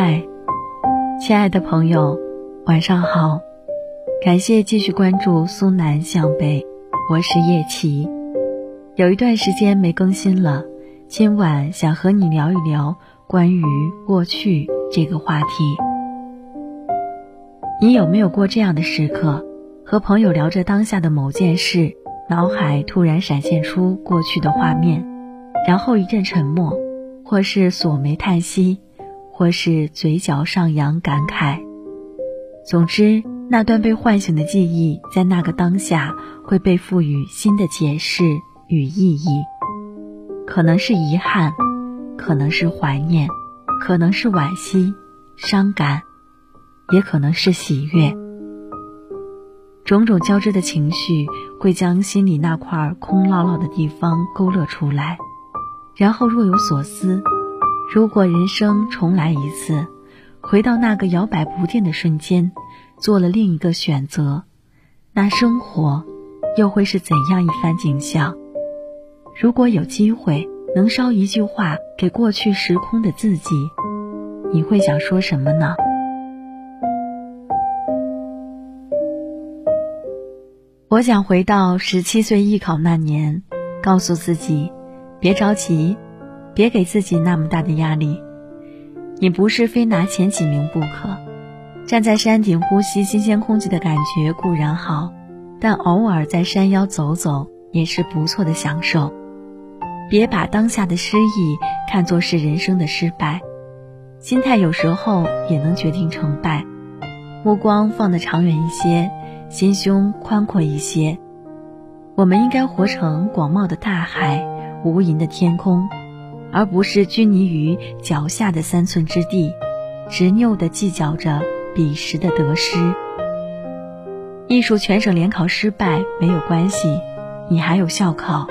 嗨，亲爱的朋友，晚上好！感谢继续关注苏南向北，我是叶琪。有一段时间没更新了，今晚想和你聊一聊关于过去这个话题。你有没有过这样的时刻，和朋友聊着当下的某件事，脑海突然闪现出过去的画面，然后一阵沉默，或是锁眉叹息？或是嘴角上扬感慨，总之，那段被唤醒的记忆，在那个当下会被赋予新的解释与意义，可能是遗憾，可能是怀念，可能是惋惜、伤感，也可能是喜悦。种种交织的情绪，会将心里那块空落落的地方勾勒出来，然后若有所思。如果人生重来一次，回到那个摇摆不定的瞬间，做了另一个选择，那生活又会是怎样一番景象？如果有机会能捎一句话给过去时空的自己，你会想说什么呢？我想回到十七岁艺考那年，告诉自己，别着急。别给自己那么大的压力，你不是非拿前几名不可。站在山顶呼吸新鲜空气的感觉固然好，但偶尔在山腰走走也是不错的享受。别把当下的失意看作是人生的失败，心态有时候也能决定成败。目光放得长远一些，心胸宽阔一些。我们应该活成广袤的大海，无垠的天空。而不是拘泥于脚下的三寸之地，执拗地计较着彼时的得失。艺术全省联考失败没有关系，你还有校考；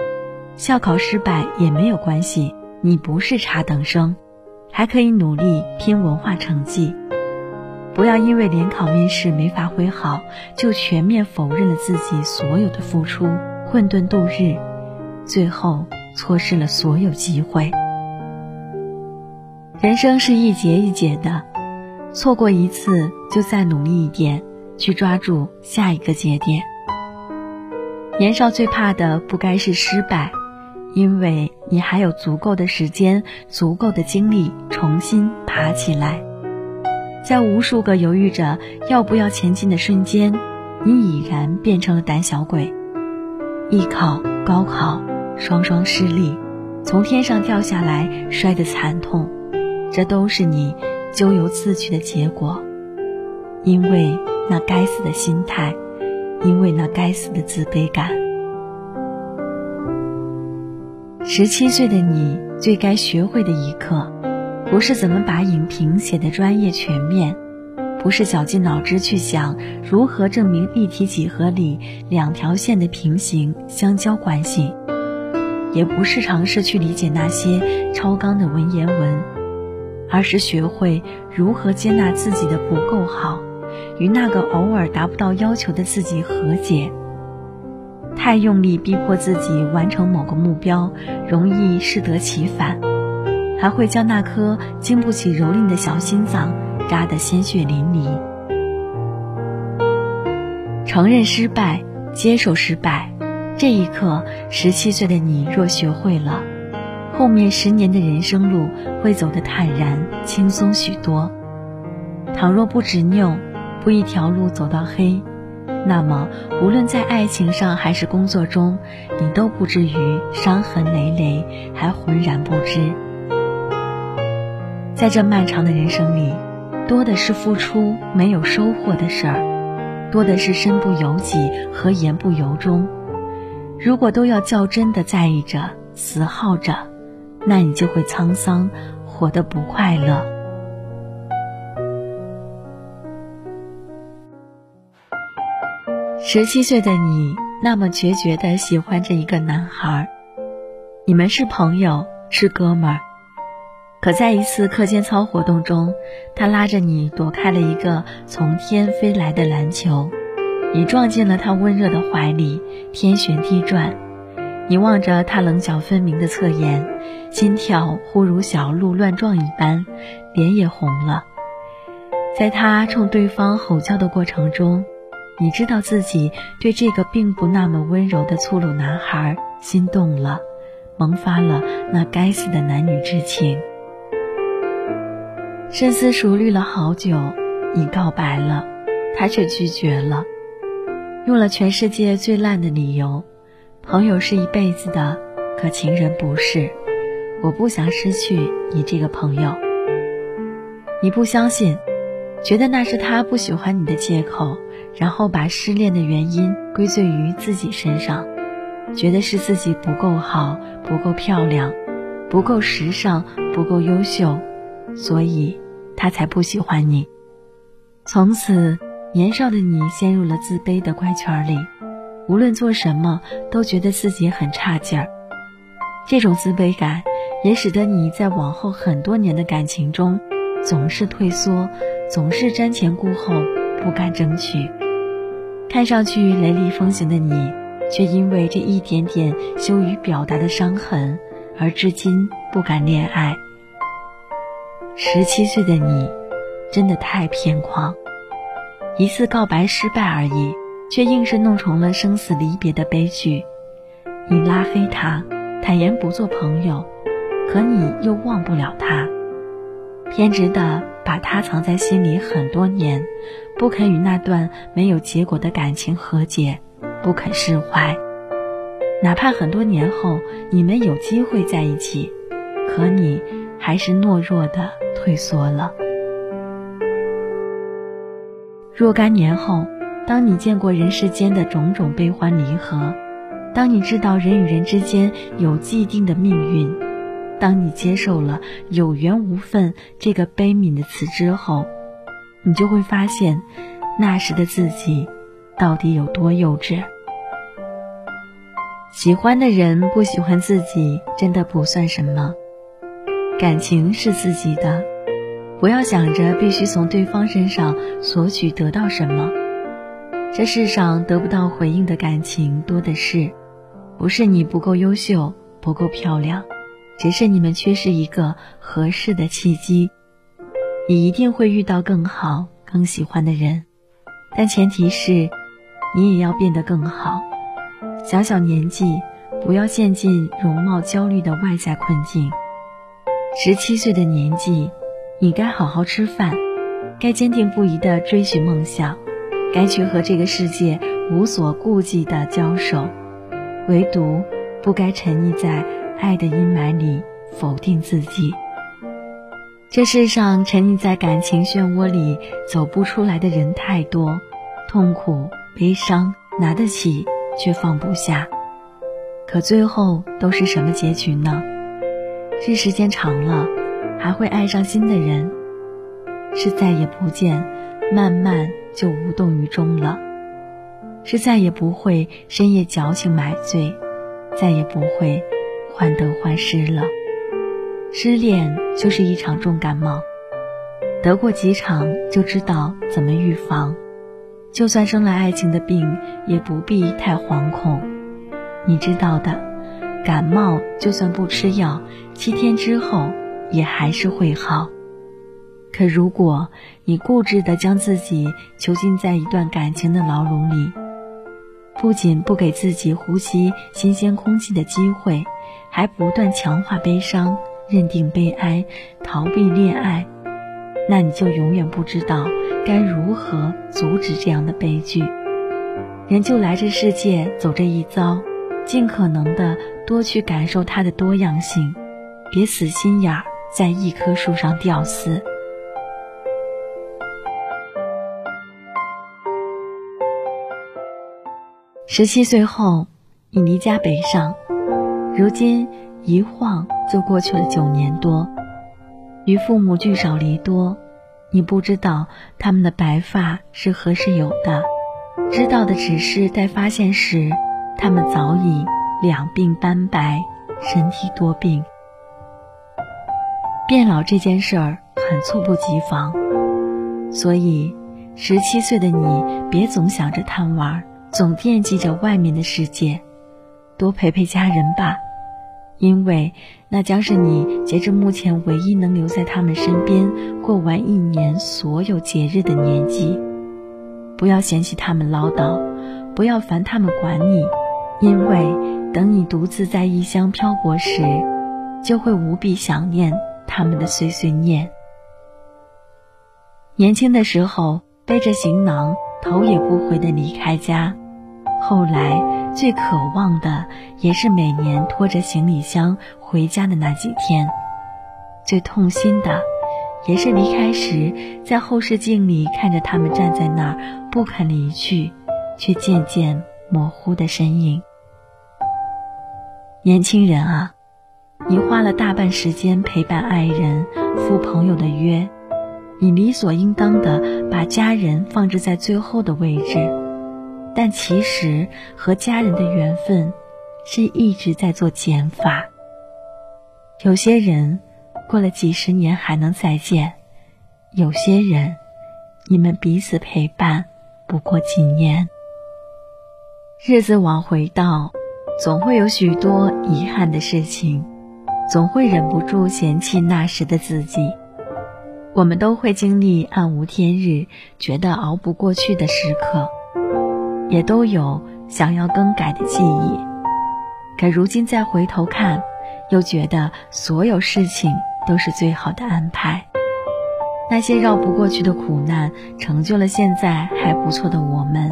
校考失败也没有关系，你不是差等生，还可以努力拼文化成绩。不要因为联考面试没发挥好，就全面否认了自己所有的付出，混沌度日，最后错失了所有机会。人生是一节一节的，错过一次就再努力一点，去抓住下一个节点。年少最怕的不该是失败，因为你还有足够的时间、足够的精力重新爬起来。在无数个犹豫着要不要前进的瞬间，你已然变成了胆小鬼。艺考、高考双双失利，从天上掉下来，摔得惨痛。这都是你咎由自取的结果，因为那该死的心态，因为那该死的自卑感。十七岁的你最该学会的一课，不是怎么把影评写的专业全面，不是绞尽脑汁去想如何证明立体几何里两条线的平行相交关系，也不是尝试去理解那些超纲的文言文。而是学会如何接纳自己的不够好，与那个偶尔达不到要求的自己和解。太用力逼迫自己完成某个目标，容易适得其反，还会将那颗经不起蹂躏的小心脏扎得鲜血淋漓。承认失败，接受失败，这一刻，十七岁的你若学会了。后面十年的人生路会走得坦然轻松许多。倘若不执拗，不一条路走到黑，那么无论在爱情上还是工作中，你都不至于伤痕累累，还浑然不知。在这漫长的人生里，多的是付出没有收获的事儿，多的是身不由己和言不由衷。如果都要较真的在意着，死耗着。那你就会沧桑，活得不快乐。十七岁的你那么决绝的喜欢着一个男孩，你们是朋友，是哥们儿。可在一次课间操活动中，他拉着你躲开了一个从天飞来的篮球，你撞进了他温热的怀里，天旋地转。你望着他棱角分明的侧颜，心跳忽如小鹿乱撞一般，脸也红了，在他冲对方吼叫的过程中，你知道自己对这个并不那么温柔的粗鲁男孩心动了，萌发了那该死的男女之情。深思熟虑了好久，你告白了，他却拒绝了，用了全世界最烂的理由：朋友是一辈子的，可情人不是。我不想失去你这个朋友。你不相信。觉得那是他不喜欢你的借口，然后把失恋的原因归罪于自己身上，觉得是自己不够好、不够漂亮、不够时尚、不够优秀，所以他才不喜欢你。从此，年少的你陷入了自卑的怪圈里，无论做什么都觉得自己很差劲儿。这种自卑感也使得你在往后很多年的感情中，总是退缩。总是瞻前顾后，不敢争取。看上去雷厉风行的你，却因为这一点点羞于表达的伤痕，而至今不敢恋爱。十七岁的你，真的太偏狂。一次告白失败而已，却硬是弄成了生死离别的悲剧。你拉黑他，坦言不做朋友，可你又忘不了他，偏执的。把他藏在心里很多年，不肯与那段没有结果的感情和解，不肯释怀。哪怕很多年后你们有机会在一起，可你还是懦弱的退缩了。若干年后，当你见过人世间的种种悲欢离合，当你知道人与人之间有既定的命运。当你接受了有缘无分这个悲悯的词之后，你就会发现，那时的自己到底有多幼稚。喜欢的人不喜欢自己，真的不算什么。感情是自己的，不要想着必须从对方身上索取得到什么。这世上得不到回应的感情多的是，不是你不够优秀，不够漂亮。只是你们缺失一个合适的契机，你一定会遇到更好、更喜欢的人，但前提是，你也要变得更好。小小年纪，不要陷进容貌焦虑的外在困境。十七岁的年纪，你该好好吃饭，该坚定不移地追寻梦想，该去和这个世界无所顾忌地交手，唯独不该沉溺在。爱的阴霾里否定自己。这世上沉溺在感情漩涡里走不出来的人太多，痛苦、悲伤拿得起却放不下，可最后都是什么结局呢？是时间长了还会爱上新的人，是再也不见，慢慢就无动于衷了，是再也不会深夜矫情买醉，再也不会。患得患失了，失恋就是一场重感冒，得过几场就知道怎么预防。就算生了爱情的病，也不必太惶恐。你知道的，感冒就算不吃药，七天之后也还是会好。可如果你固执地将自己囚禁在一段感情的牢笼里，不仅不给自己呼吸新鲜空气的机会。还不断强化悲伤，认定悲哀，逃避恋爱，那你就永远不知道该如何阻止这样的悲剧。人就来这世界走这一遭，尽可能的多去感受它的多样性，别死心眼儿在一棵树上吊死。十七岁后，你离家北上。如今一晃就过去了九年多，与父母聚少离多，你不知道他们的白发是何时有的，知道的只是待发现时，他们早已两鬓斑白，身体多病。变老这件事儿很猝不及防，所以十七岁的你别总想着贪玩，总惦记着外面的世界，多陪陪家人吧。因为那将是你截至目前唯一能留在他们身边过完一年所有节日的年纪。不要嫌弃他们唠叨，不要烦他们管你，因为等你独自在异乡漂泊时，就会无比想念他们的碎碎念。年轻的时候背着行囊，头也不回地离开家，后来最渴望的也是每年拖着行李箱回家的那几天，最痛心的。也是离开时，在后视镜里看着他们站在那儿不肯离去，却渐渐模糊的身影。年轻人啊，你花了大半时间陪伴爱人、赴朋友的约，你理所应当的把家人放置在最后的位置，但其实和家人的缘分是一直在做减法。有些人。过了几十年还能再见，有些人，你们彼此陪伴不过几年。日子往回倒，总会有许多遗憾的事情，总会忍不住嫌弃那时的自己。我们都会经历暗无天日、觉得熬不过去的时刻，也都有想要更改的记忆。可如今再回头看，又觉得所有事情。都是最好的安排。那些绕不过去的苦难，成就了现在还不错的我们；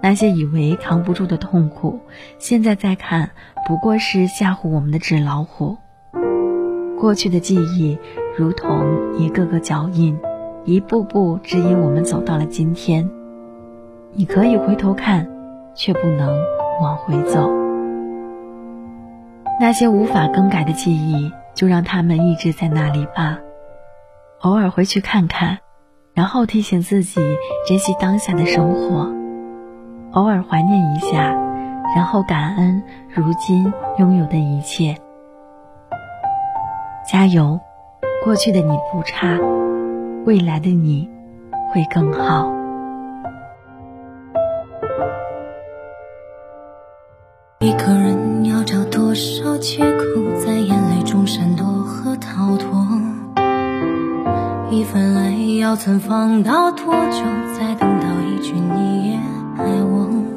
那些以为扛不住的痛苦，现在再看，不过是吓唬我们的纸老虎。过去的记忆，如同一个个脚印，一步步指引我们走到了今天。你可以回头看，却不能往回走。那些无法更改的记忆。就让他们一直在那里吧，偶尔回去看看，然后提醒自己珍惜当下的生活；偶尔怀念一下，然后感恩如今拥有的一切。加油，过去的你不差，未来的你会更好。一个人要找多少借口，在眼泪中闪躲和逃脱？一份爱要存放到多久，才等到一句你也爱我？